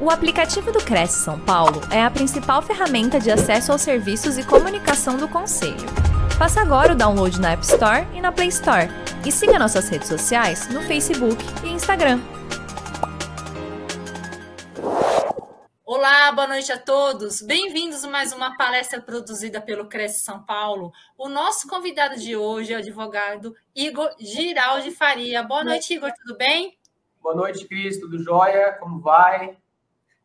O aplicativo do Cresce São Paulo é a principal ferramenta de acesso aos serviços e comunicação do Conselho. Faça agora o download na App Store e na Play Store. E siga nossas redes sociais no Facebook e Instagram. Olá, boa noite a todos. Bem-vindos a mais uma palestra produzida pelo Cresce São Paulo. O nosso convidado de hoje é o advogado Igor Giraldi Faria. Boa noite, Igor, tudo bem? Boa noite, Cris, tudo jóia? Como vai?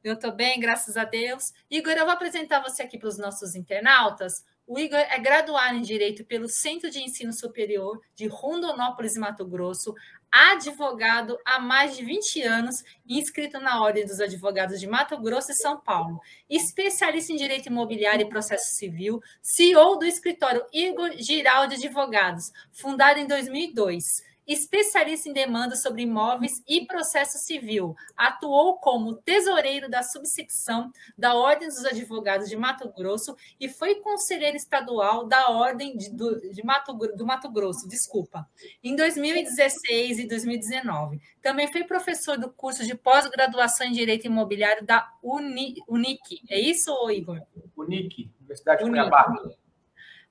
Eu estou bem, graças a Deus. Igor, eu vou apresentar você aqui para os nossos internautas. O Igor é graduado em Direito pelo Centro de Ensino Superior de Rondonópolis, Mato Grosso, advogado há mais de 20 anos, inscrito na Ordem dos Advogados de Mato Grosso e São Paulo, especialista em Direito Imobiliário e Processo Civil, CEO do escritório Igor Giraldi Advogados, fundado em 2002 especialista em demandas sobre imóveis e processo civil. Atuou como tesoureiro da subsecção da Ordem dos Advogados de Mato Grosso e foi conselheiro estadual da Ordem de, do, de Mato, do Mato Grosso, desculpa, em 2016 e 2019. Também foi professor do curso de pós-graduação em Direito Imobiliário da Uni, Unic. É isso, Igor? Unic, Universidade de Cuiabá.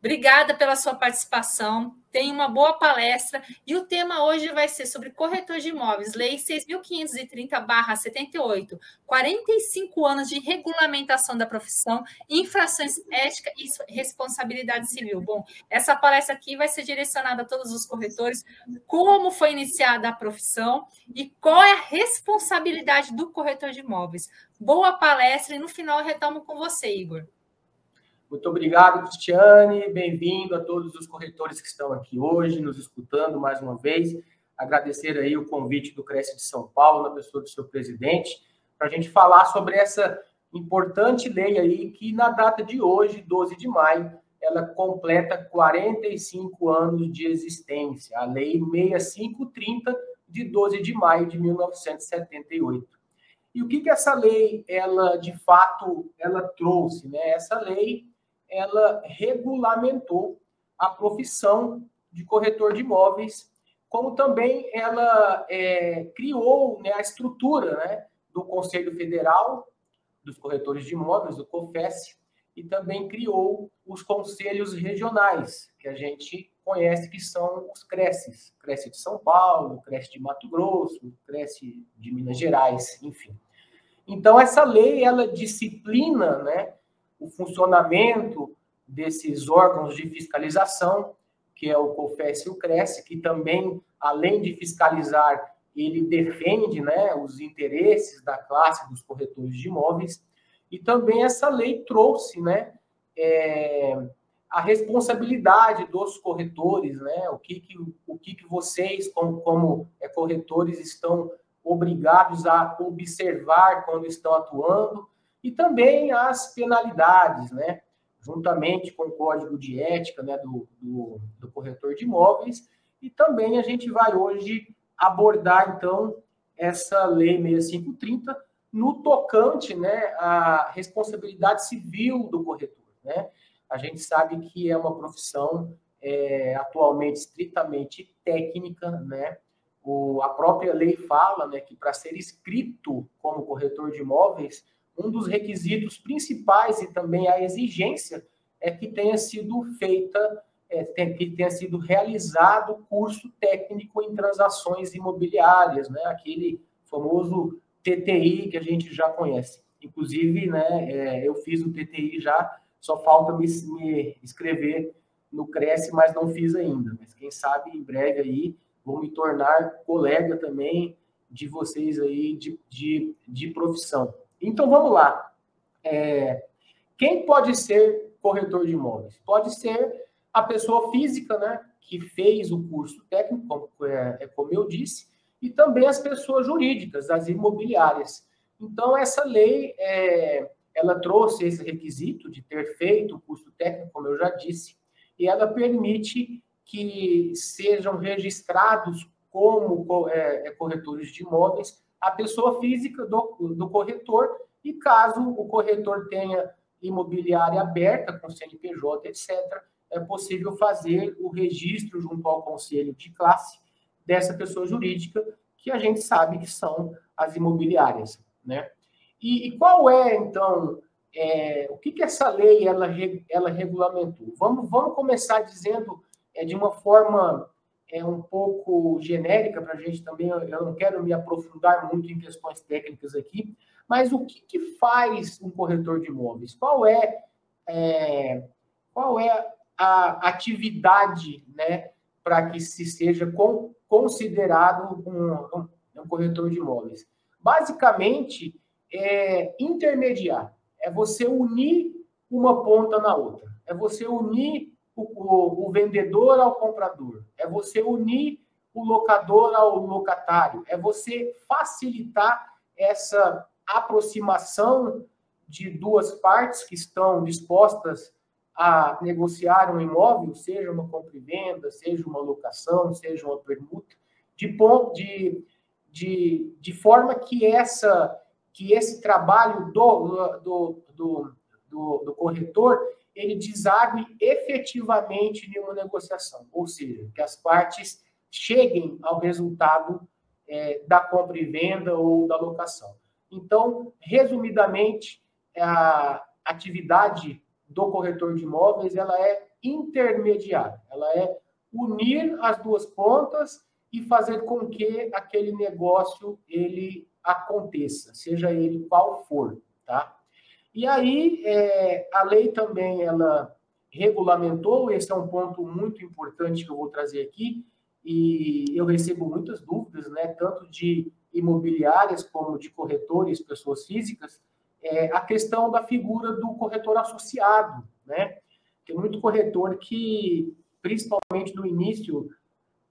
Obrigada pela sua participação. Tem uma boa palestra e o tema hoje vai ser sobre corretor de imóveis, Lei 6.530-78, 45 anos de regulamentação da profissão, infrações ética e responsabilidade civil. Bom, essa palestra aqui vai ser direcionada a todos os corretores, como foi iniciada a profissão e qual é a responsabilidade do corretor de imóveis. Boa palestra e no final eu retomo com você, Igor. Muito obrigado, Cristiane. Bem-vindo a todos os corretores que estão aqui hoje, nos escutando mais uma vez. Agradecer aí o convite do Cresce de São Paulo, na pessoa do seu presidente, para a gente falar sobre essa importante lei aí, que na data de hoje, 12 de maio, ela completa 45 anos de existência, a Lei 6530, de 12 de maio de 1978. E o que, que essa lei, ela de fato, ela trouxe? Né? Essa lei ela regulamentou a profissão de corretor de imóveis, como também ela é, criou né, a estrutura né, do Conselho Federal dos Corretores de Imóveis, do COFES, e também criou os conselhos regionais, que a gente conhece que são os CRECES, CRECE de São Paulo, CRECE de Mato Grosso, CRECE de Minas Gerais, enfim. Então, essa lei, ela disciplina né, o funcionamento desses órgãos de fiscalização, que é o COFES e o CRES, que também, além de fiscalizar, ele defende né, os interesses da classe dos corretores de imóveis, e também essa lei trouxe né, é, a responsabilidade dos corretores, né, o que, que, o que, que vocês, como, como é, corretores, estão obrigados a observar quando estão atuando, e também as penalidades, né? juntamente com o código de ética né, do, do, do, corretor de imóveis, e também a gente vai hoje abordar, então, essa lei 6530 no tocante né, à responsabilidade civil do corretor. Né? A gente sabe que é uma profissão é, atualmente estritamente técnica, né? O, a própria lei fala né, que para ser escrito como corretor de imóveis, um dos requisitos principais e também a exigência é que tenha sido feita, é, que tenha sido realizado curso técnico em transações imobiliárias, né? aquele famoso TTI que a gente já conhece. Inclusive, né, é, eu fiz o TTI já, só falta me, me no Cresce, mas não fiz ainda. Mas quem sabe em breve aí vou me tornar colega também de vocês aí de, de, de profissão. Então vamos lá. É, quem pode ser corretor de imóveis? Pode ser a pessoa física, né, que fez o curso técnico, como, é, é, como eu disse, e também as pessoas jurídicas, as imobiliárias. Então essa lei, é, ela trouxe esse requisito de ter feito o curso técnico, como eu já disse, e ela permite que sejam registrados como é, é corretores de imóveis a pessoa física do, do corretor, e caso o corretor tenha imobiliária aberta com CNPJ, etc., é possível fazer o registro junto ao conselho de classe dessa pessoa jurídica, que a gente sabe que são as imobiliárias, né? E, e qual é, então, é, o que, que essa lei ela, ela regulamentou? Vamos, vamos começar dizendo é, de uma forma é, um pouco genérica para a gente também, eu não quero me aprofundar muito em questões técnicas aqui, mas o que, que faz um corretor de imóveis? Qual é, é qual é a atividade né, para que se seja com, considerado um, um, um corretor de imóveis? Basicamente, é intermediar é você unir uma ponta na outra, é você unir o, o, o vendedor ao comprador, é você unir o locador ao locatário, é você facilitar essa aproximação de duas partes que estão dispostas a negociar um imóvel, seja uma compra e venda, seja uma locação, seja uma permuta, de, ponto, de, de, de forma que essa que esse trabalho do, do, do, do, do corretor ele desague efetivamente em uma negociação, ou seja, que as partes cheguem ao resultado é, da compra e venda ou da locação. Então, resumidamente, a atividade do corretor de imóveis ela é intermediária, ela é unir as duas pontas e fazer com que aquele negócio ele aconteça, seja ele qual for, tá? E aí, é, a lei também, ela regulamentou, esse é um ponto muito importante que eu vou trazer aqui, e eu recebo muitas dúvidas, né, tanto de imobiliárias como de corretores, pessoas físicas, é, a questão da figura do corretor associado, né? Tem muito corretor que, principalmente no início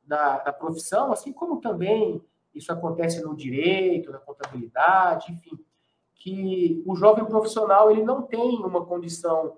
da, da profissão, assim como também isso acontece no direito, na contabilidade, enfim, que o jovem profissional ele não tem uma condição,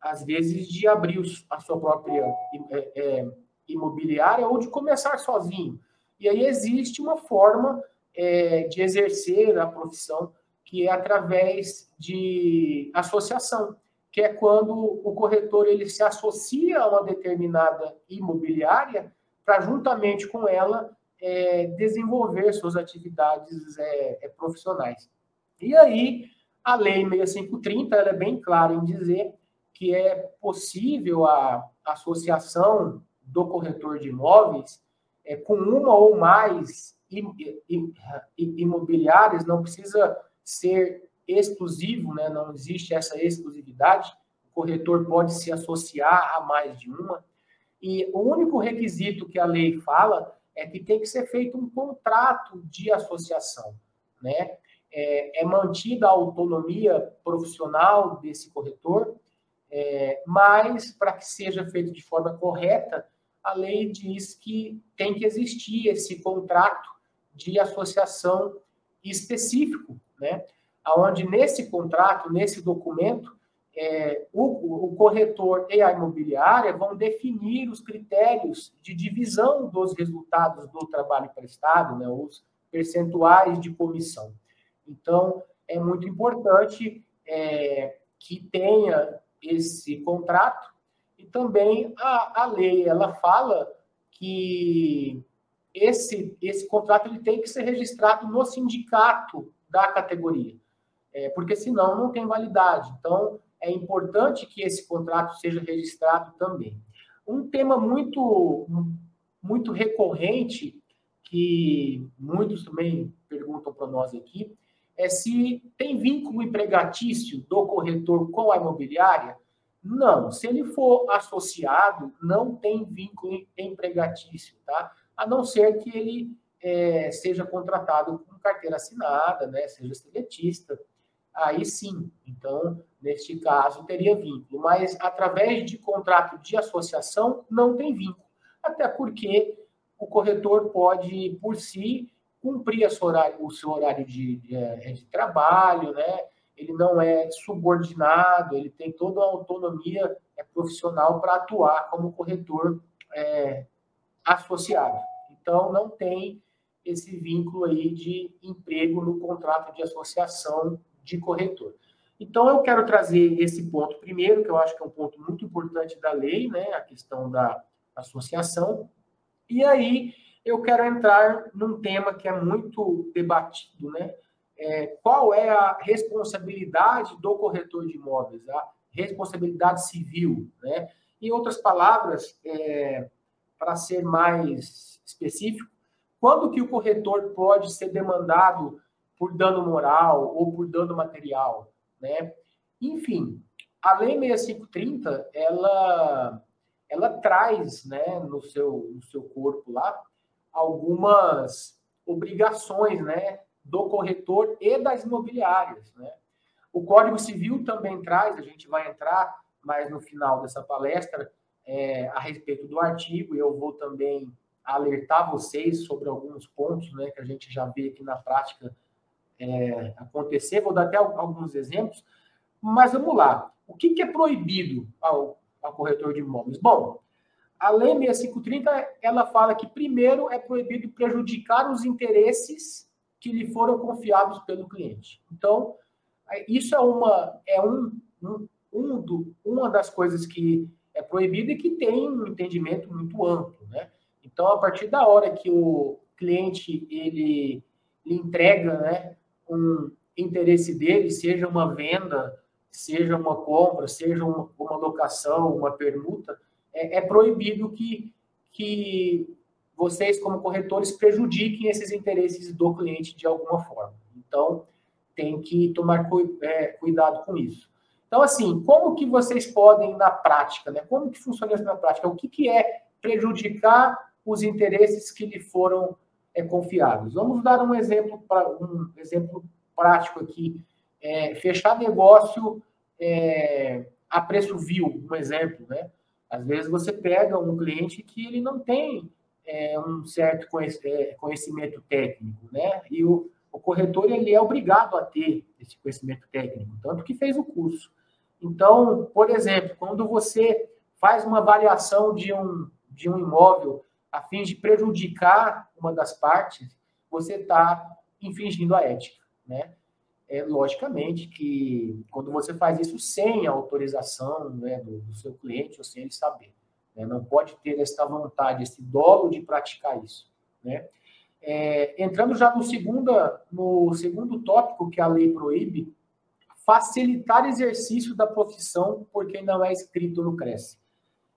às vezes, de abrir a sua própria é, é, imobiliária ou de começar sozinho. E aí existe uma forma é, de exercer a profissão que é através de associação, que é quando o corretor ele se associa a uma determinada imobiliária para juntamente com ela é, desenvolver suas atividades é, é, profissionais. E aí, a Lei 6530 ela é bem clara em dizer que é possível a associação do corretor de imóveis é, com uma ou mais imobiliárias, não precisa ser exclusivo, né? não existe essa exclusividade, o corretor pode se associar a mais de uma, e o único requisito que a lei fala é que tem que ser feito um contrato de associação, né? É, é mantida a autonomia profissional desse corretor, é, mas para que seja feito de forma correta, a lei diz que tem que existir esse contrato de associação específico, né? Onde nesse contrato, nesse documento, é, o, o, corretor e a imobiliária vão definir os critérios de divisão dos resultados do trabalho prestado, né, os percentuais de comissão. Então, é muito importante é, que tenha esse contrato e também a, a lei, ela fala que esse, esse contrato ele tem que ser registrado no sindicato da categoria, é, porque senão não tem validade. Então, é importante que esse contrato seja registrado também. Um tema muito, muito recorrente, que muitos também perguntam para nós aqui, é se tem vínculo empregatício do corretor com a imobiliária. Não, se ele for associado, não tem vínculo empregatício, tá? A não ser que ele é, seja contratado com carteira assinada, né? Seja seletista, aí sim. Então, neste caso, teria vínculo. Mas através de contrato de associação, não tem vínculo. Até porque o corretor pode, por si, cumprir horário, o seu horário de, de, é, de, trabalho, né? Ele não é subordinado, ele tem toda a autonomia é, profissional para atuar como corretor é, associado. Então, não tem esse vínculo aí de emprego no contrato de associação de corretor. Então, eu quero trazer esse ponto primeiro, que eu acho que é um ponto muito importante da lei, né, a questão da associação. E aí, eu quero entrar num tema que é muito debatido, né, é, qual é a responsabilidade do corretor de imóveis, a responsabilidade civil, né? Em outras palavras, é, para ser mais específico, quando que o corretor pode ser demandado por dano moral ou por dano material, né? Enfim, a Lei 6530, ela, ela traz, né, no seu, no seu corpo lá, algumas obrigações, né, do corretor e das imobiliárias, né? O Código Civil também traz, a gente vai entrar mais no final dessa palestra, é, a respeito do artigo, e eu vou também alertar vocês sobre alguns pontos né, que a gente já vê aqui na prática é, acontecer. Vou dar até alguns exemplos, mas vamos lá. O que, que é proibido ao, ao corretor de imóveis? Bom, a Lei 6530 ela fala que primeiro é proibido prejudicar os interesses que lhe foram confiados pelo cliente. Então, isso é uma é um, um, um do, uma das coisas que é proibida e que tem um entendimento muito amplo, né? Então, a partir da hora que o cliente ele, ele entrega, né, um interesse dele, seja uma venda, seja uma compra, seja uma, uma locação, uma permuta, é, é proibido que, que vocês, como corretores, prejudiquem esses interesses do cliente de alguma forma. Então, tem que tomar é, cuidado com isso. Então, assim, como que vocês podem, na prática, né? Como que funciona isso na prática? O que, que é prejudicar os interesses que lhe foram é, confiados? Vamos dar um exemplo, pra, um exemplo prático aqui. É, fechar negócio é, a preço vil, um exemplo, né? Às vezes você pega um cliente que ele não tem é, um certo é, conhecimento técnico, né? E o, o corretor ele é obrigado a ter esse conhecimento técnico, tanto que fez o curso. Então, por exemplo, quando você faz uma avaliação de um, de um imóvel a fim de prejudicar uma das partes, você está infringindo a ética, né? É, logicamente que quando você faz isso sem a autorização né, do, do seu cliente ou sem ele saber, né? não pode ter essa vontade, esse dolo de praticar isso, né? É, entrando já no, segunda, no segundo tópico que a lei proíbe, facilitar exercício da profissão por quem não é inscrito no Cresce.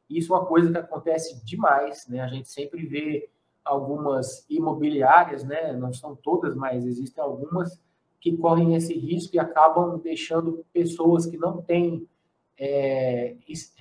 Isso é uma coisa que acontece demais, né? A gente sempre vê algumas imobiliárias, né? Não são todas, mas existem algumas que correm esse risco e acabam deixando pessoas que não têm é,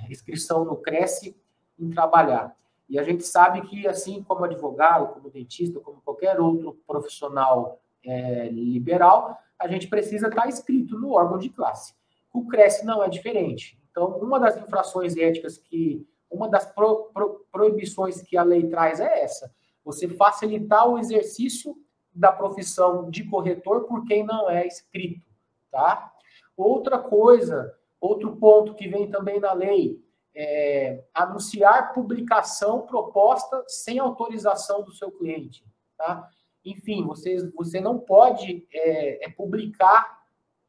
inscrição no Cresce em trabalhar. E a gente sabe que, assim como advogado, como dentista, como qualquer outro profissional é, liberal, a gente precisa estar inscrito no órgão de classe. O Cresce não é diferente. Então, uma das infrações éticas que, uma das pro, pro, proibições que a lei traz é essa: você facilitar o exercício da profissão de corretor por quem não é inscrito, tá? Outra coisa, outro ponto que vem também na lei, é anunciar publicação proposta sem autorização do seu cliente, tá? Enfim, você, você não pode é, é publicar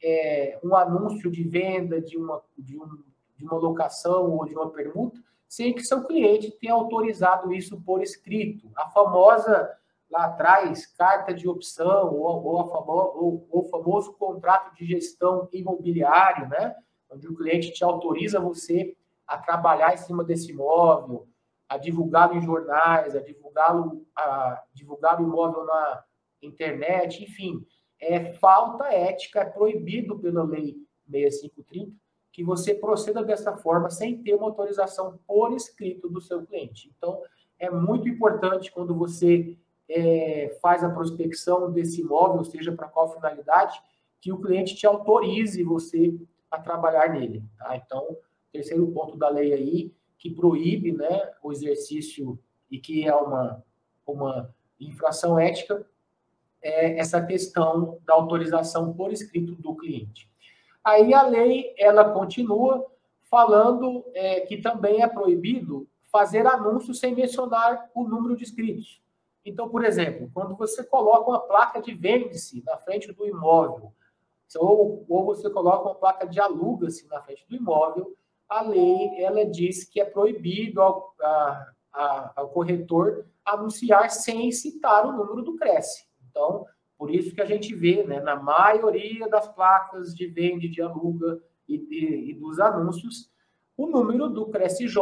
é, um anúncio de venda de uma, de, um, de uma locação ou de uma permuta sem que seu cliente tenha autorizado isso por escrito. A famosa, lá atrás, carta de opção ou, ou, a famo, ou, ou o famoso contrato de gestão imobiliário, né? onde o cliente te autoriza você a trabalhar em cima desse imóvel, a divulgá-lo em jornais, a divulgá-lo, a divulgar o imóvel na internet, enfim, é falta ética, é proibido pela lei 6530 que você proceda dessa forma sem ter uma autorização por escrito do seu cliente. Então, é muito importante quando você é, faz a prospecção desse imóvel, seja para qual finalidade, que o cliente te autorize você a trabalhar nele. Tá? Então, terceiro ponto da lei aí, que proíbe né, o exercício e que é uma, uma infração ética, é essa questão da autorização por escrito do cliente. Aí a lei ela continua falando é, que também é proibido fazer anúncios sem mencionar o número de inscritos. Então, por exemplo, quando você coloca uma placa de vende-se na frente do imóvel, ou, ou você coloca uma placa de aluga-se na frente do imóvel, a lei ela diz que é proibido ao, a, a, ao corretor anunciar sem citar o número do Cresce. Então, Por isso que a gente vê, né, na maioria das placas de vende, de aluga e, e, e dos anúncios, o número do CRESJ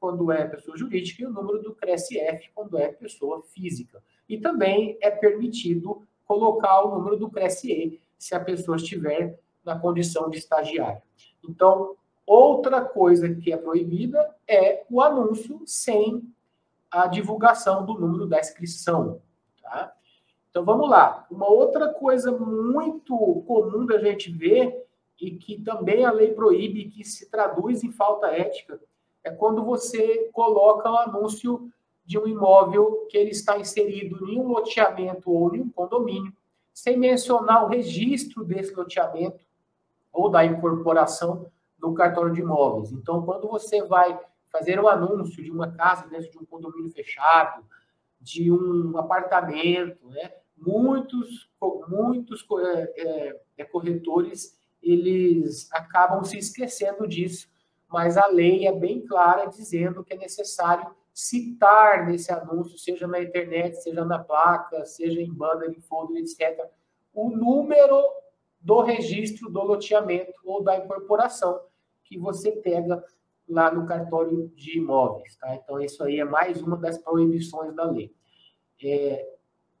quando é pessoa jurídica e o número do CRESF quando é pessoa física. E também é permitido colocar o número do CRESE se a pessoa estiver na condição de estagiário. Então, outra coisa que é proibida é o anúncio sem a divulgação do número da inscrição. Tá? Então, vamos lá. Uma outra coisa muito comum da gente ver e que também a lei proíbe, que se traduz em falta ética, é quando você coloca o um anúncio de um imóvel que ele está inserido em um loteamento ou em um condomínio, sem mencionar o registro desse loteamento ou da incorporação no cartório de imóveis. Então, quando você vai fazer um anúncio de uma casa dentro de um condomínio fechado, de um apartamento, né? muitos, muitos é, é, é corretores eles acabam se esquecendo disso, mas a lei é bem clara dizendo que é necessário citar nesse anúncio, seja na internet, seja na placa, seja em banner, em folder, etc., o número do registro do loteamento ou da incorporação que você pega lá no cartório de imóveis. Tá? Então, isso aí é mais uma das proibições da lei. É,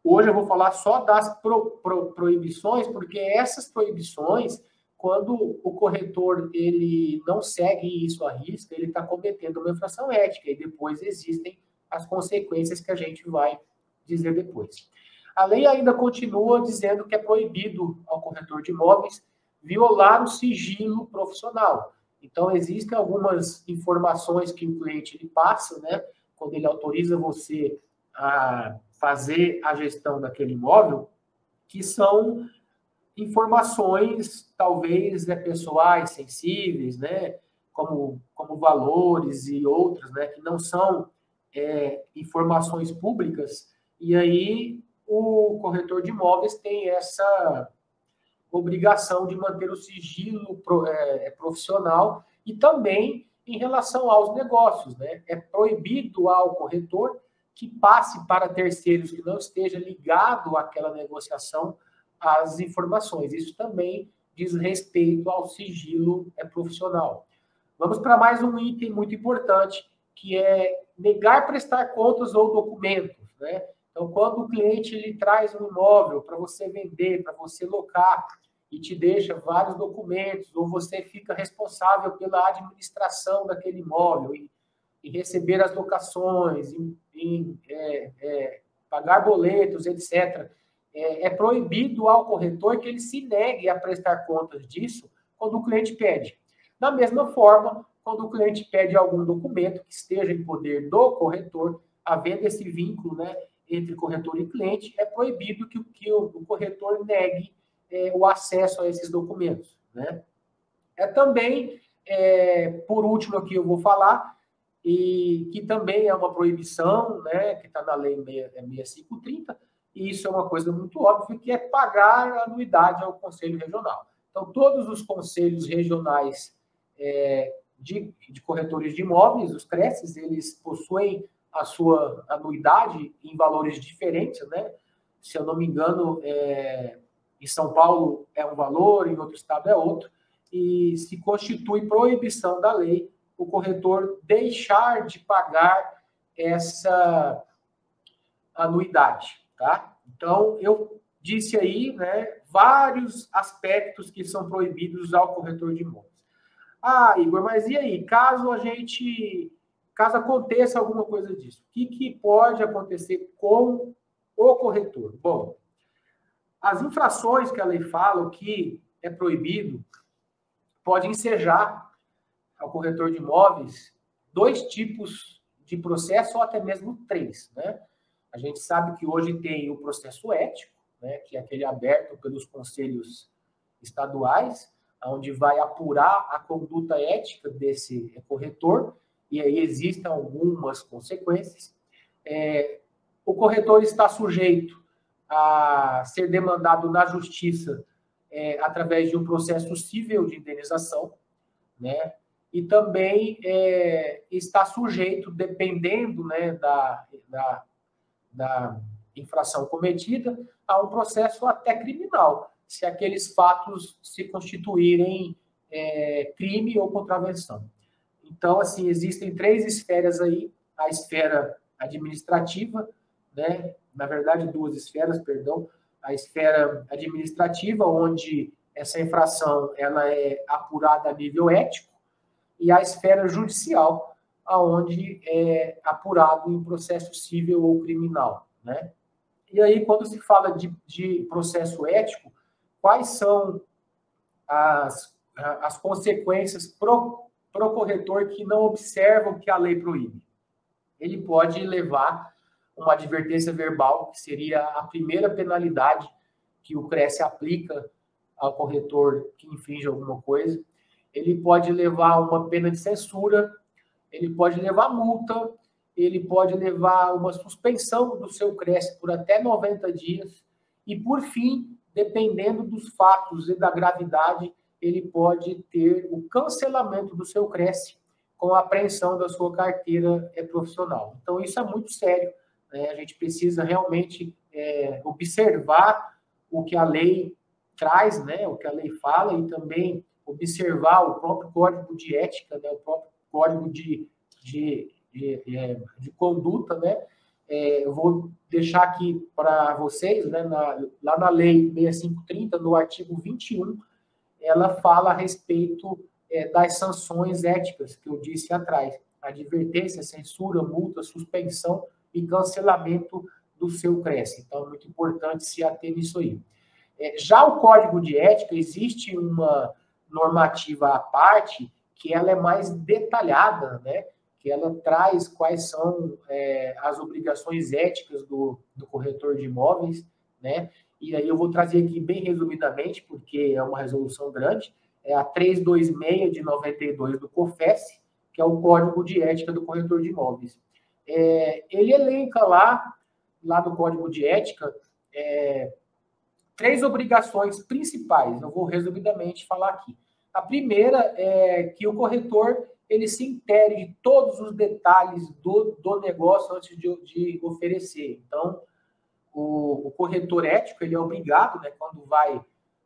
hoje eu vou falar só das pro, pro, proibições, porque essas proibições quando o corretor ele não segue isso à risca, ele está cometendo uma infração ética e depois existem as consequências que a gente vai dizer depois. A lei ainda continua dizendo que é proibido ao corretor de imóveis violar o sigilo profissional. Então, existem algumas informações que o cliente ele passa, né, quando ele autoriza você a fazer a gestão daquele imóvel, que são informações talvez né, pessoais, sensíveis, né, como, como valores e outras, né, que não são é, informações públicas, e aí o corretor de imóveis tem essa obrigação de manter o sigilo é, profissional e também em relação aos negócios, né? É proibido ao corretor que passe para terceiros que não esteja ligado àquela negociação as informações. Isso também diz respeito ao sigilo é, profissional. Vamos para mais um item muito importante, que é negar prestar contas ou documentos. Né? Então, quando o cliente ele traz um imóvel para você vender, para você locar, e te deixa vários documentos, ou você fica responsável pela administração daquele imóvel, em, receber as locações, em é, é, pagar boletos, etc é, é proibido ao corretor que ele se negue a prestar contas disso quando o cliente pede. Da mesma forma, quando o cliente pede algum documento que esteja em poder do corretor, havendo esse vínculo né, entre corretor e cliente, é proibido que, que o, o, corretor negue é, o acesso a esses documentos. Né? É também, é, por último aqui eu vou falar, e que também é uma proibição, né, que está na lei 6530, e isso é uma coisa muito óbvia, que é pagar anuidade ao Conselho Regional. Então, todos os conselhos regionais é, de, de, corretores de imóveis, os CRECES, eles possuem a sua anuidade em valores diferentes, né? Se eu não me engano, é, em São Paulo é um valor, em outro estado é outro, e se constitui proibição da lei o corretor deixar de pagar essa anuidade. Tá? Então, eu disse aí né, vários aspectos que são proibidos ao corretor de imóveis. Ah, Igor, mas e aí? Caso a gente. Caso aconteça alguma coisa disso, o que, que pode acontecer com o corretor? Bom, as infrações que a lei fala, o que é proibido, pode ensejar ao corretor de imóveis dois tipos de processo, ou até mesmo três, né? A gente sabe que hoje tem o processo ético, né, que é aquele aberto pelos conselhos estaduais, onde vai apurar a conduta ética desse corretor, e aí existem algumas consequências. É, o corretor está sujeito a ser demandado na justiça é, através de um processo civil de indenização, né? E também é, está sujeito, dependendo né, da, da da infração cometida, a um processo até criminal, se aqueles fatos se constituírem é, crime ou contravenção. Então, assim, existem três esferas aí: a esfera administrativa, né? Na verdade, duas esferas, perdão. A esfera administrativa, onde essa infração ela é apurada a nível ético, e a esfera judicial, aonde é apurado em processo civil ou criminal, né? E aí, quando se fala de, de processo ético, quais são as, as consequências pro, pro corretor que não observa o que a lei proíbe? Ele pode levar uma advertência verbal, que seria a primeira penalidade que o CRES aplica ao corretor que infringe alguma coisa. Ele pode levar uma pena de censura, ele pode levar multa, ele pode levar uma suspensão do seu CRES por até 90 dias. E, por fim, dependendo dos fatos e da gravidade, ele pode ter o cancelamento do seu CRES com a apreensão da sua carteira é, profissional. Então, isso é muito sério. Né? A gente precisa realmente é, observar o que a lei traz, né? o que a lei fala, e também observar o próprio código de ética, né? o próprio código de, de de, de, de conduta, né? É, eu vou deixar aqui para vocês, né, na, lá na Lei 6530, no artigo 21, ela fala a respeito é, das sanções éticas que eu disse atrás: advertência, censura, multa, suspensão e cancelamento do seu CRES. Então, é muito importante se ater nisso aí. É, já o Código de Ética, existe uma normativa à parte que ela é mais detalhada, né? que ela traz quais são é, as obrigações éticas do, do corretor de imóveis, né? E aí eu vou trazer aqui bem resumidamente, porque é uma resolução grande, é a 326 de 92 do COFES, que é o Código de Ética do Corretor de Imóveis. É, ele elenca lá, lá no Código de Ética, é, três obrigações principais. Eu vou resumidamente falar aqui. A primeira é que o corretor ele se intere de todos os detalhes do, do negócio antes de, de oferecer. Então, o, o, corretor ético ele é obrigado, né, quando vai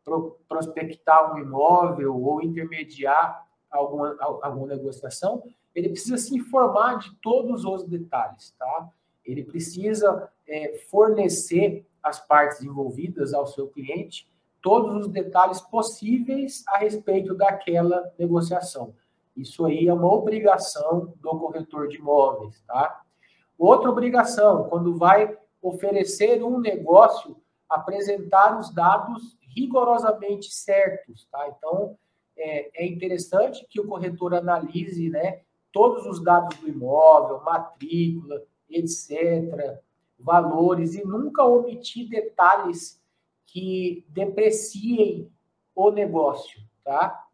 pro, prospectar um imóvel ou intermediar alguma, alguma negociação, ele precisa se informar de todos os detalhes, tá? Ele precisa é, fornecer às partes envolvidas, ao seu cliente, todos os detalhes possíveis a respeito daquela negociação. Isso aí é uma obrigação do corretor de imóveis, tá? Outra obrigação, quando vai oferecer um negócio, apresentar os dados rigorosamente certos, tá? Então, é, é interessante que o corretor analise, né, todos os dados do imóvel, matrícula, etc., valores, e nunca omitir detalhes que depreciem o negócio, tá?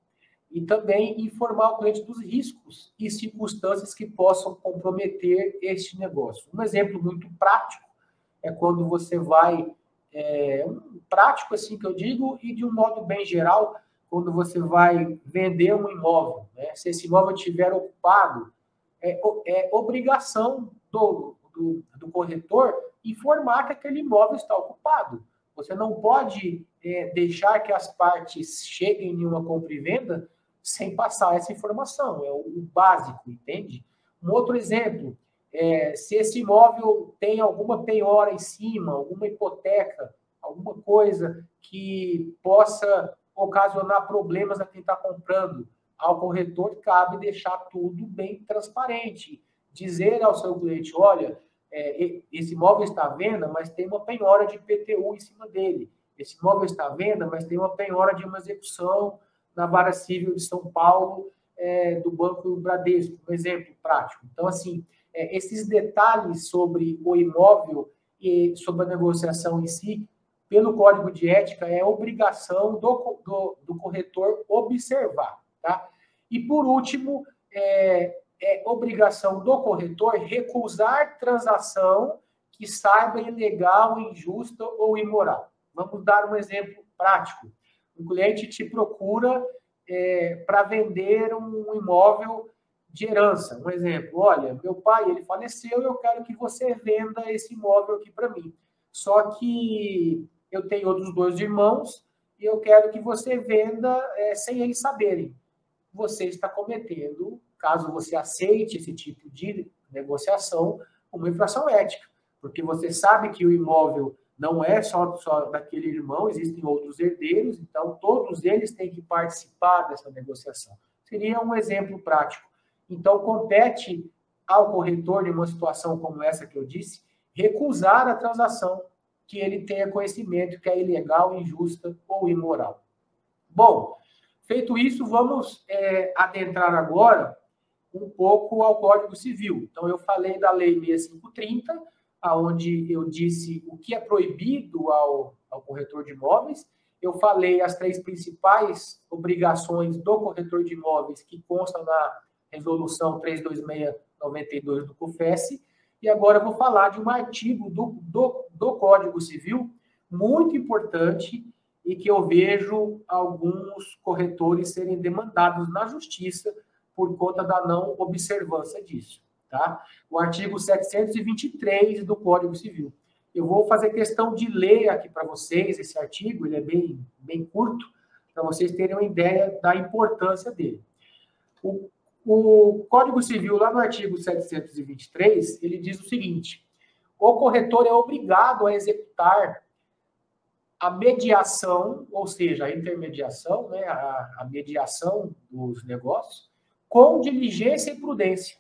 e também informar o cliente dos riscos e circunstâncias que possam comprometer este negócio. Um exemplo muito prático é quando você vai, é, um prático assim que eu digo, e de um modo bem geral, quando você vai vender um imóvel. Né? Se esse imóvel estiver ocupado, é, é obrigação do, do, do corretor informar que aquele imóvel está ocupado. Você não pode é, deixar que as partes cheguem em uma compra e venda sem passar essa informação. É o, básico, entende? Um outro exemplo, é, se esse imóvel tem alguma penhora em cima, alguma hipoteca, alguma coisa que possa ocasionar problemas a quem está comprando, ao corretor cabe deixar tudo bem transparente. Dizer ao seu cliente, olha, é, esse imóvel está à venda, mas tem uma penhora de PTU em cima dele. Esse imóvel está à venda, mas tem uma penhora de uma execução na vara civil de São Paulo é, do Banco Bradesco, um exemplo prático. Então, assim, é, esses detalhes sobre o imóvel e sobre a negociação em si, pelo Código de Ética, é obrigação do, do, do corretor observar. Tá? E, por último, é, é obrigação do corretor recusar transação que saiba ilegal, injusta ou imoral. Vamos dar um exemplo prático. O cliente te procura é, para vender um imóvel de herança. Um exemplo, olha, meu pai ele faleceu e eu quero que você venda esse imóvel aqui para mim. Só que eu tenho outros dois irmãos e eu quero que você venda é, sem eles saberem. Você está cometendo, caso você aceite esse tipo de negociação, uma infração ética, porque você sabe que o imóvel não é só, só daquele irmão, existem outros herdeiros, então todos eles têm que participar dessa negociação. Seria um exemplo prático. Então, compete ao corretor, em uma situação como essa que eu disse, recusar a transação que ele tenha conhecimento que é ilegal, injusta ou imoral. Bom, feito isso, vamos é, adentrar agora um pouco ao Código Civil. Então, eu falei da Lei 6530, aonde eu disse o que é proibido ao, ao corretor de imóveis. Eu falei as três principais obrigações do corretor de imóveis que constam na resolução 32692 do COFES. E agora eu vou falar de um artigo do, do, do Código Civil muito importante e que eu vejo alguns corretores serem demandados na justiça por conta da não observância disso tá? O artigo 723 do Código Civil. Eu vou fazer questão de ler aqui para vocês esse artigo, ele é bem, bem curto, para vocês terem uma ideia da importância dele. O, o Código Civil, lá no artigo 723, ele diz o seguinte: o corretor é obrigado a executar a mediação, ou seja, a intermediação, né, a, a mediação dos negócios, com diligência e prudência,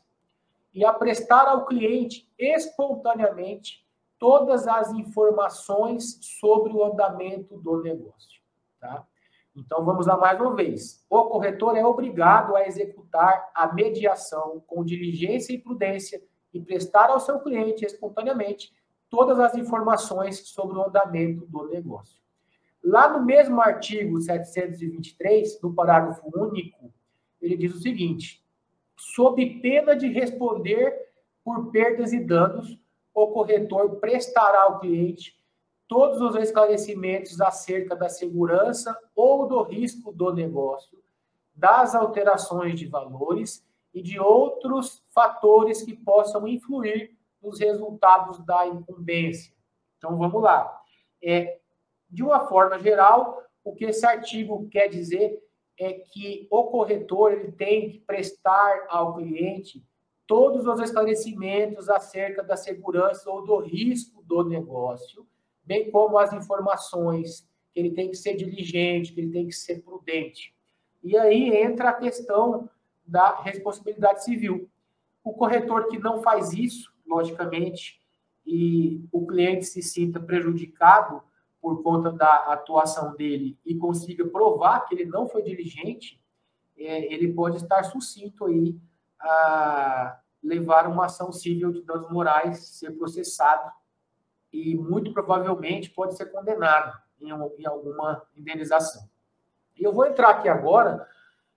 e a prestar ao cliente espontaneamente todas as informações sobre o andamento do negócio. Tá? Então vamos lá mais uma vez. O corretor é obrigado a executar a mediação com diligência e prudência e prestar ao seu cliente espontaneamente todas as informações sobre o andamento do negócio. Lá no mesmo artigo 723, no parágrafo único, ele diz o seguinte: sob pena de responder por perdas e danos, o corretor prestará ao cliente todos os esclarecimentos acerca da segurança ou do risco do negócio, das alterações de valores e de outros fatores que possam influir nos resultados da incumbência. Então vamos lá. É, de uma forma geral, o que esse artigo quer dizer é que o corretor ele tem que prestar ao cliente todos os esclarecimentos acerca da segurança ou do risco do negócio, bem como as informações que ele tem que ser diligente, que ele tem que ser prudente. E aí entra a questão da responsabilidade civil. O corretor que não faz isso, logicamente, e o cliente se sinta prejudicado, por conta da atuação dele e consiga provar que ele não foi diligente, é, ele pode estar sucinto aí a levar uma ação civil de danos morais, ser processado e muito provavelmente pode ser condenado em, em alguma indenização. E eu vou entrar aqui agora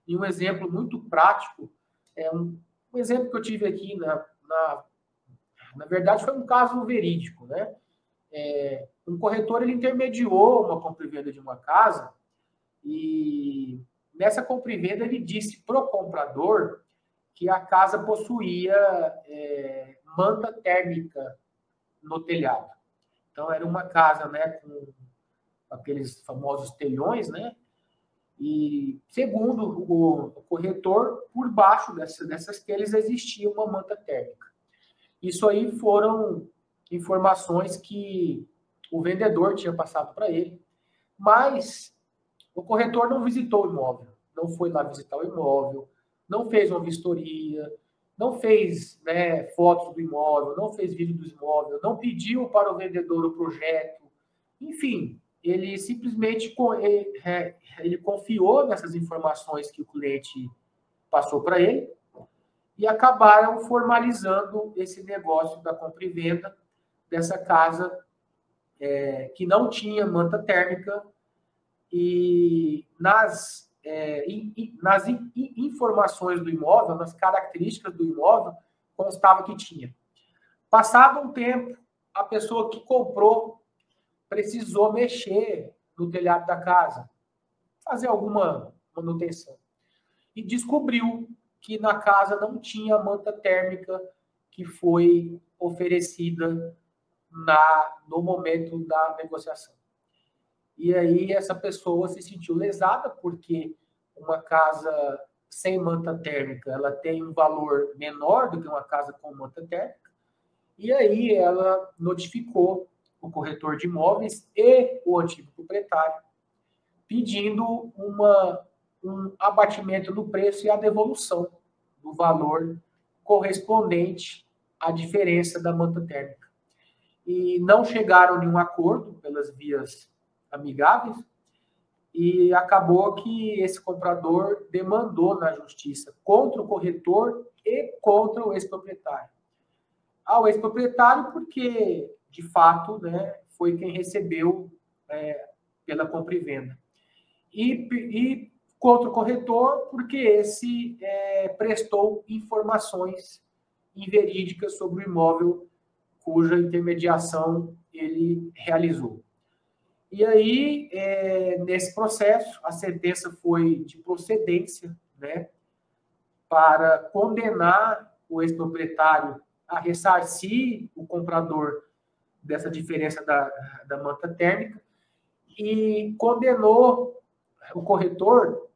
em um exemplo muito prático, é um, um exemplo que eu tive aqui na, na, na verdade foi um caso verídico, né? É, um corretor ele intermediou uma compra e venda de uma casa e nessa compra e venda ele disse para o comprador que a casa possuía é, manta térmica no telhado. Então era uma casa, né, com aqueles famosos telhões, né? E segundo o, corretor, por baixo dessa, dessas telhas existia uma manta térmica. Isso aí foram informações que o vendedor tinha passado para ele, mas o corretor não visitou o imóvel, não foi lá visitar o imóvel, não fez uma vistoria, não fez né, fotos do imóvel, não fez vídeo do imóvel, não pediu para o vendedor o projeto, enfim, ele simplesmente é, ele confiou nessas informações que o cliente passou para ele e acabaram formalizando esse negócio da compra e venda dessa casa é, que não tinha manta térmica e nas, é, in, nas in, informações do imóvel, nas características do imóvel, constava que tinha. Passado um tempo, a pessoa que comprou precisou mexer no telhado da casa, fazer alguma manutenção. E descobriu que na casa não tinha manta térmica que foi oferecida na, no momento da negociação. E aí essa pessoa se sentiu lesada porque uma casa sem manta térmica, ela tem um valor menor do que uma casa com manta térmica. E aí ela notificou o corretor de imóveis e o antigo proprietário, pedindo uma, um abatimento no preço e a devolução do valor correspondente à diferença da manta térmica. E não chegaram a nenhum acordo pelas vias amigáveis, e acabou que esse comprador demandou na justiça contra o corretor e contra o ex-proprietário. Ao ex-proprietário, porque, de fato, né, foi quem recebeu é, pela compra e venda. E, e contra o corretor, porque esse é, prestou informações inverídicas sobre o imóvel cuja intermediação ele realizou. E aí, é, nesse processo, a sentença foi de procedência, né, para condenar o ex-proprietário a ressarcir o comprador dessa diferença da, da manta térmica e condenou o corretor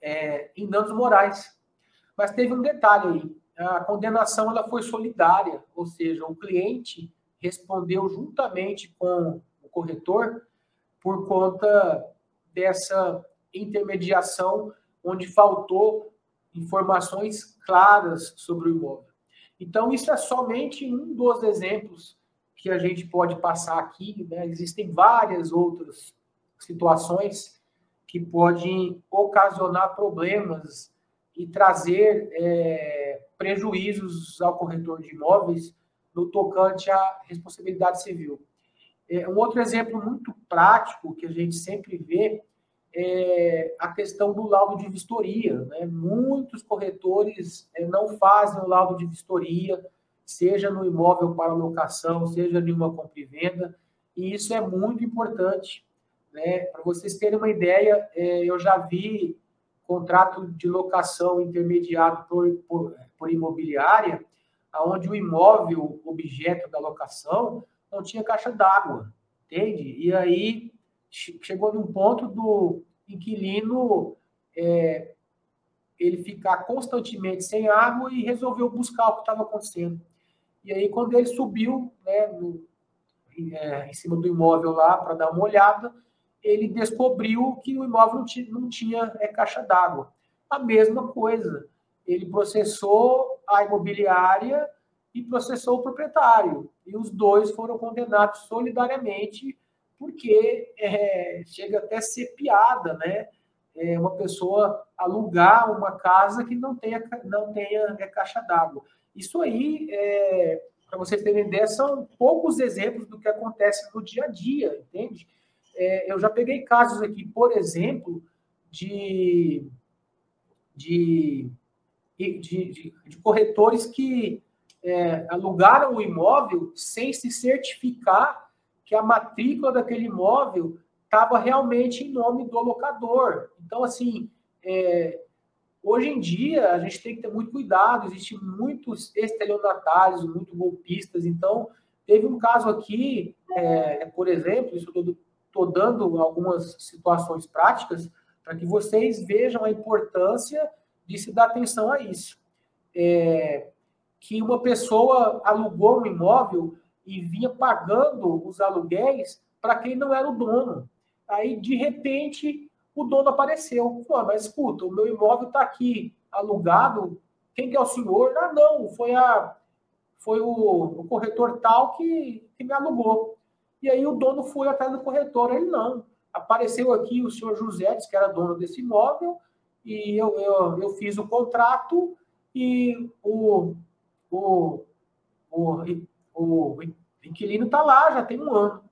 é, em danos morais. Mas teve um detalhe aí. A condenação ela foi solidária, ou seja, o cliente respondeu juntamente com o corretor por conta dessa intermediação onde faltou informações claras sobre o imóvel. Então, isso é somente um dos exemplos que a gente pode passar aqui. Né? Existem várias outras situações que podem ocasionar problemas e trazer é, prejuízos ao corretor de imóveis no tocante à responsabilidade civil. É, um outro exemplo muito prático que a gente sempre vê é a questão do laudo de vistoria. Né? Muitos corretores é, não fazem o laudo de vistoria, seja no imóvel para locação, seja em uma compra e venda, e isso é muito importante. Né? Para vocês terem uma ideia, é, eu já vi contrato de locação intermediado por, por, por imobiliária, onde o imóvel, objeto da locação, não tinha caixa d'água, entende? E aí chegou num ponto do inquilino é, ele ficar constantemente sem água e resolveu buscar o que estava acontecendo. E aí, quando ele subiu né, no, é, em cima do imóvel lá para dar uma olhada, ele descobriu que o imóvel não tinha, é, caixa d'água. A mesma coisa, ele processou a imobiliária e processou o proprietário. E os dois foram condenados solidariamente, porque é, chega até a ser piada, né? É uma pessoa alugar uma casa que não tenha, não tenha é, caixa d'água. Isso aí, é, para vocês terem ideia, são poucos exemplos do que acontece no dia a dia, entende? É, eu já peguei casos aqui, por exemplo, de, de, de, de, de corretores que é, alugaram o imóvel sem se certificar que a matrícula daquele imóvel estava realmente em nome do locador. Então, assim, é, hoje em dia a gente tem que ter muito cuidado, existem muitos estelionatários, muitos golpistas. Então, teve um caso aqui, é, por exemplo, isso eu estou dando algumas situações práticas para que vocês vejam a importância de se dar atenção a isso. É, que uma pessoa alugou um imóvel e vinha pagando os aluguéis para quem não era o dono. Aí, de repente, o dono apareceu. Pô, mas escuta, o meu imóvel está aqui alugado. Quem que é o senhor? Ah, não, foi, a, foi o, o corretor tal que, que me alugou. E aí o dono foi atrás do corretor. Ele não. Apareceu aqui o senhor José, que era dono desse imóvel, e eu, eu, eu fiz o contrato e o, o, o, o inquilino está lá, já tem um ano.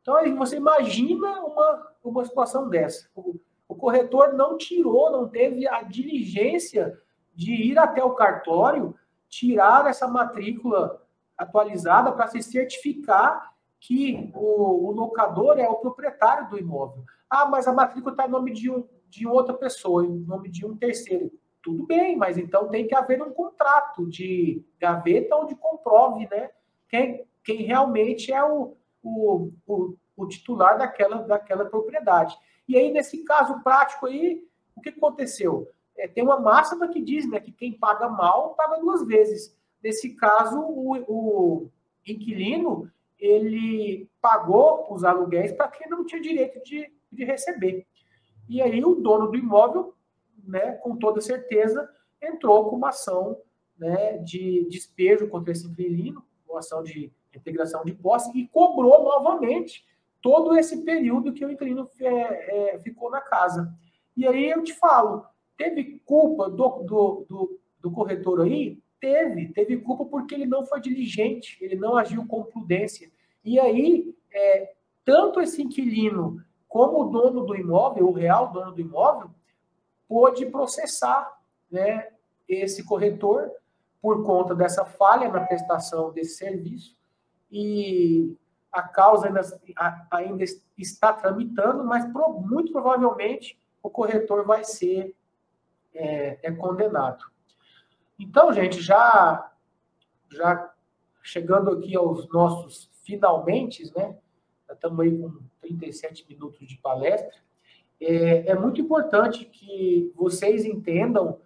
Então, você imagina uma, uma situação dessa. O, o corretor não tirou, não teve a diligência de ir até o cartório, tirar essa matrícula atualizada para se certificar que o, o, locador é o proprietário do imóvel. Ah, mas a matrícula está em nome de, um, de outra pessoa, em nome de um terceiro. Tudo bem, mas então tem que haver um contrato de gaveta onde comprove né, quem, quem realmente é o, o, o, o titular daquela, daquela propriedade. E aí, nesse caso prático aí, o que aconteceu? É, tem uma máxima que diz né, que quem paga mal paga duas vezes. Nesse caso, o, o inquilino ele pagou os aluguéis para quem não tinha direito de, de receber. E aí o dono do imóvel, né, com toda certeza, entrou com uma ação né, de despejo contra esse inquilino, uma ação de integração de posse, e cobrou novamente todo esse período que o inquilino é, é, ficou na casa. E aí eu te falo, teve culpa do, do, do, do corretor aí? Teve, teve culpa porque ele não foi diligente, ele não agiu com prudência. E aí, é, tanto esse inquilino como o dono do imóvel, o real dono do imóvel, pôde processar né, esse corretor por conta dessa falha na prestação desse serviço. E a causa ainda, ainda está tramitando, mas muito provavelmente o corretor vai ser é, é condenado. Então, gente, já, já chegando aqui aos nossos finalmente, né? Estamos aí com 37 minutos de palestra. É, é muito importante que vocês entendam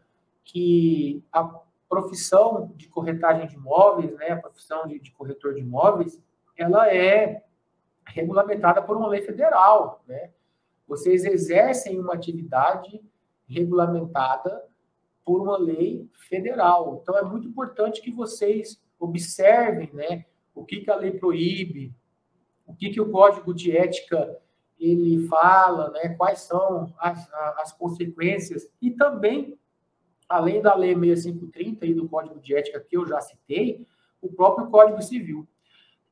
que a profissão de corretagem de imóveis, né, a profissão de, de corretor de imóveis, ela é regulamentada por uma lei federal, né? Vocês exercem uma atividade regulamentada por uma lei federal. Então, é muito importante que vocês observem né, o que, que a lei proíbe, o que, que o código de ética ele fala, né, quais são as, as consequências, e também, além da lei 6530 e do código de ética que eu já citei, o próprio código civil.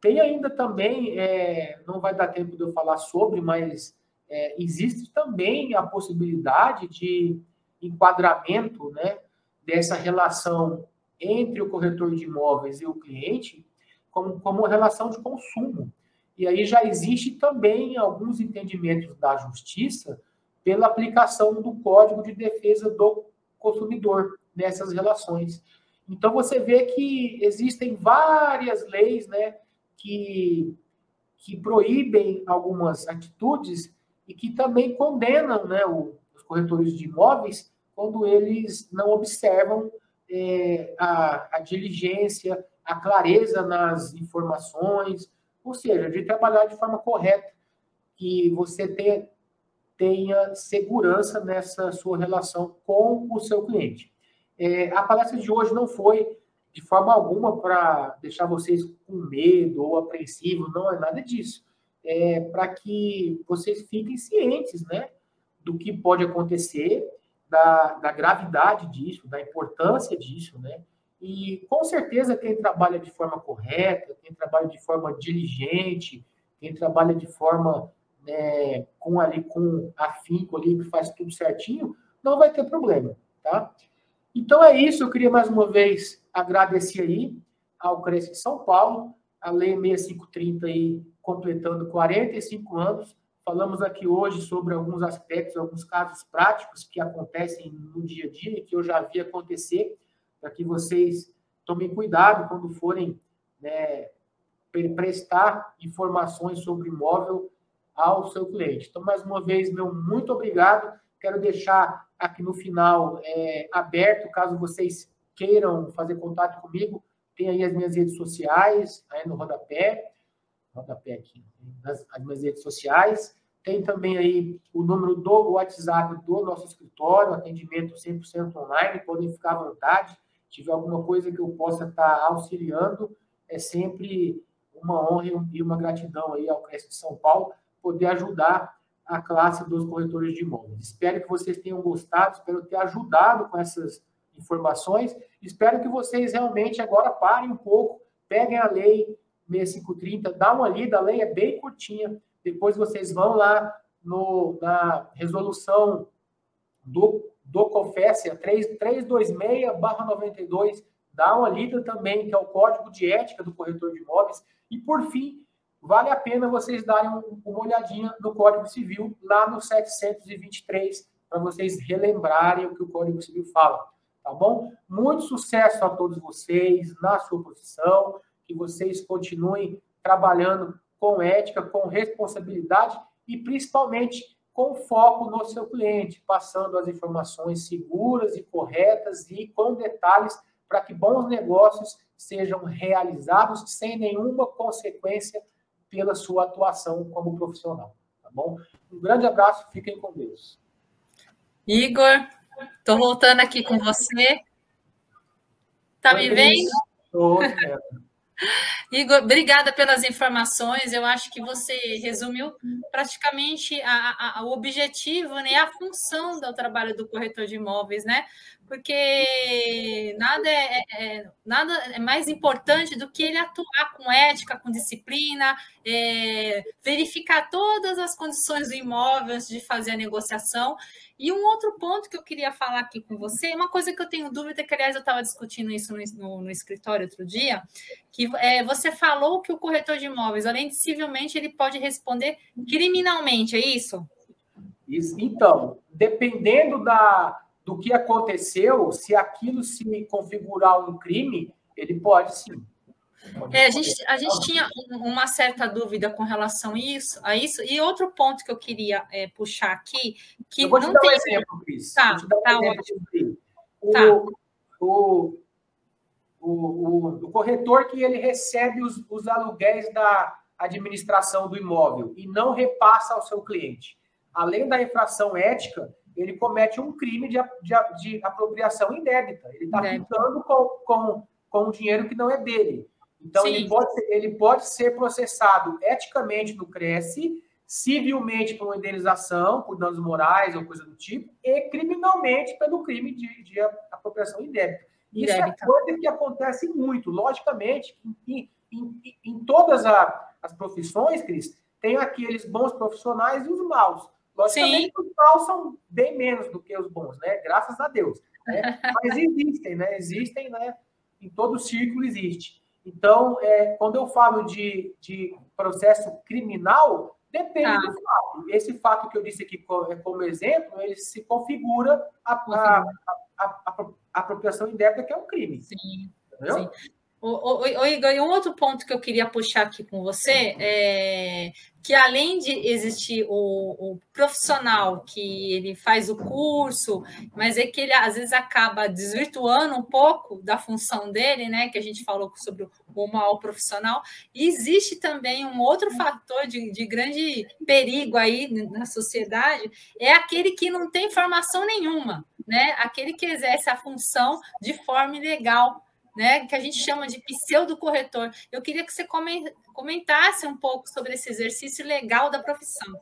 Tem ainda também, é, não vai dar tempo de eu falar sobre, mas é, existe também a possibilidade de enquadramento né, dessa relação entre o corretor de imóveis e o cliente como, como relação de consumo. E aí já existe também alguns entendimentos da justiça pela aplicação do Código de Defesa do Consumidor nessas relações. Então você vê que existem várias leis né, que, que proíbem algumas atitudes e que também condenam né, os corretores de imóveis quando eles não observam é, a, a diligência, a clareza nas informações, ou seja, de trabalhar de forma correta, que você tenha, tenha segurança nessa sua relação com o seu cliente. É, a palestra de hoje não foi de forma alguma para deixar vocês com medo ou apreensivo, não é nada disso. É para que vocês fiquem cientes, né, do que pode acontecer da, da gravidade disso, da importância disso, né? E com certeza quem trabalha de forma correta, quem trabalha de forma diligente, quem trabalha de forma né, com ali com afinco ali que faz tudo certinho, não vai ter problema, tá? Então é isso, eu queria mais uma vez agradecer aí ao Cresce de São Paulo, a Lei 6530 aí completando 45 anos, Falamos aqui hoje sobre alguns aspectos, alguns casos práticos que acontecem no dia a dia e que eu já vi acontecer, para que vocês tomem cuidado quando forem né, prestar informações sobre imóvel ao seu cliente. Então, mais uma vez, meu muito obrigado. Quero deixar aqui no final é, aberto, caso vocês queiram fazer contato comigo, tem aí as minhas redes sociais, aí no rodapé, rodapé aqui, nas, as minhas redes sociais. Tem também aí o número do WhatsApp do nosso escritório, atendimento 100% online, podem ficar à vontade. Se tiver alguma coisa que eu possa estar auxiliando, é sempre uma honra e uma gratidão aí ao Cresce de São Paulo poder ajudar a classe dos corretores de imóveis. Espero que vocês tenham gostado, espero ter ajudado com essas informações. Espero que vocês realmente agora parem um pouco, peguem a lei 6530, dá uma lida, a lei é bem curtinha. Depois vocês vão lá no, na resolução do, do COFESIA 326-92, dá uma lida também, que é o Código de Ética do Corretor de Imóveis. E, por fim, vale a pena vocês darem uma olhadinha no Código Civil, lá no 723, para vocês relembrarem o que o Código Civil fala. Tá bom? Muito sucesso a todos vocês na sua profissão, que vocês continuem trabalhando com ética, com responsabilidade e principalmente com foco no seu cliente, passando as informações seguras e corretas e com detalhes para que bons negócios sejam realizados sem nenhuma consequência pela sua atuação como profissional. Tá bom? Um grande abraço, fiquem com Deus. Igor, estou voltando aqui com você. Tá me vendo? Estou. Igor, obrigada pelas informações. Eu acho que você resumiu praticamente a, a, o objetivo, né, a função do trabalho do corretor de imóveis, né? Porque nada é, é, é nada é mais importante do que ele atuar com ética, com disciplina, é, verificar todas as condições do imóvel antes de fazer a negociação e um outro ponto que eu queria falar aqui com você, uma coisa que eu tenho dúvida, que aliás eu estava discutindo isso no, no, no, escritório outro dia, que é, você falou que o corretor de imóveis, além de civilmente, ele pode responder criminalmente, é isso? isso então, dependendo da, do que aconteceu, se aquilo se configurar um crime, ele pode sim. É, a, gente, a gente tinha uma certa dúvida com relação a isso, a isso. E outro ponto que eu queria é, puxar aqui, que eu vou te não dar tem... um exemplo, Cris. Tá, tá um ótimo. O, tá. O, o, o, o, corretor que ele recebe os, os aluguéis da administração do imóvel e não repassa ao seu cliente. Além da infração ética, ele comete um crime de, de, de apropriação indébita. Ele está ficando com, com, com o dinheiro que não é dele. Então, ele pode, ser, ele pode ser processado eticamente no Cresce, civilmente por uma indenização, por danos morais ou coisa do tipo, e criminalmente pelo crime de, de apropriação indébita. Isso é Indébita. é coisa que acontece muito. Logicamente, em, em, em todas a, as profissões, Cris, tem aqueles bons profissionais e os maus. Logicamente, Sim. os maus são bem menos do que os bons, né? Graças a Deus. Né? Mas existem, né? Existem, né? Em todo círculo existe. Então, é, quando eu falo de, de processo criminal, depende ah. do fato. Esse fato que eu disse aqui é, como exemplo, ele se configura a, a, a, a apropriação indébita, que é um crime. Sim. Entendeu? Sim. O, o, o Igor, um outro ponto que eu queria puxar aqui com você é que além de existir o, o, profissional que ele faz o curso, mas é que ele às vezes acaba desvirtuando um pouco da função dele, né? Que a gente falou sobre o mal profissional, existe também um outro fator de, de grande perigo aí na sociedade, é aquele que não tem formação nenhuma, né? Aquele que exerce a função de forma ilegal né, que a gente chama de pseudo-corretor. Eu queria que você comentasse um pouco sobre esse exercício legal da profissão.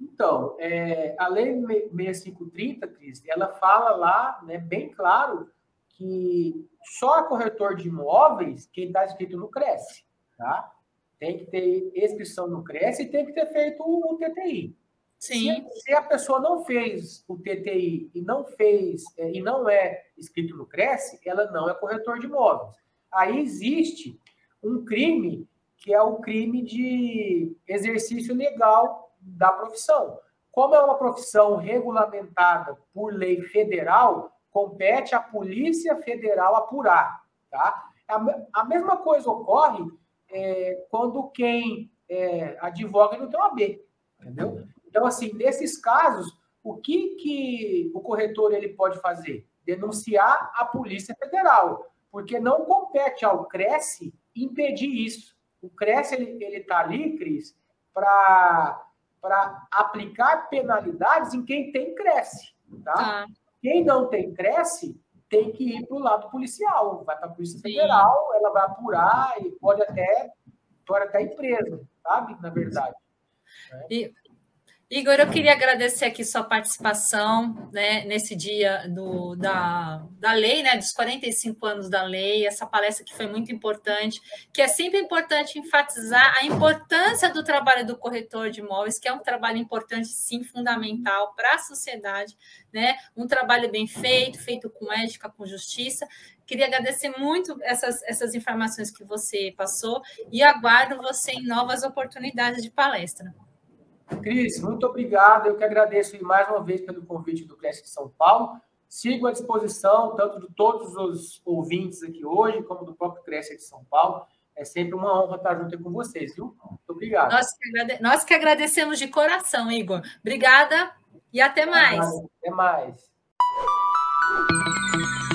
Então, é, a Lei 6530, Cris, ela fala lá, né, bem claro, que só corretor de imóveis quem está inscrito no Cresce, tá? Tem que ter inscrição no Cresce e tem que ter feito o TTI. Sim. Se, se, a pessoa não fez o TTI e não fez é, e não é escrito no Cresce, ela não é corretor de imóveis. Aí existe um crime que é o crime de exercício legal da profissão. Como é uma profissão regulamentada por lei federal, compete à Polícia Federal apurar. Tá? A, a mesma coisa ocorre é, quando quem é, advoga não tem uma B, entendeu? Então, assim, nesses casos, o que, que o corretor ele pode fazer? Denunciar a Polícia Federal, porque não compete ao Cresce impedir isso. O Cresce ele está ali, Cris, para aplicar penalidades em quem tem Cresce. Tá? Ah. Quem não tem Cresce tem que ir para o lado policial, vai para a Polícia Sim. Federal, ela vai apurar e pode até, pode até ir preso, sabe? Na verdade. E Igor, eu queria agradecer aqui sua participação né, nesse dia do, da, da lei, né, dos 45 anos da lei, essa palestra que foi muito importante, que é sempre importante enfatizar a importância do trabalho do corretor de imóveis, que é um trabalho importante, sim, fundamental para a sociedade, né, um trabalho bem feito, feito com ética, com justiça. Queria agradecer muito essas, essas informações que você passou e aguardo você em novas oportunidades de palestra. Cris, muito obrigado. Eu que agradeço mais uma vez pelo convite do Classic de São Paulo. Sigo à disposição, tanto de todos os ouvintes aqui hoje, como do próprio Classic de São Paulo. É sempre uma honra estar junto com vocês, viu? Muito obrigado. Nós que, agrade... Nós que agradecemos de coração, Igor. Obrigada e até mais. Até mais. Até mais.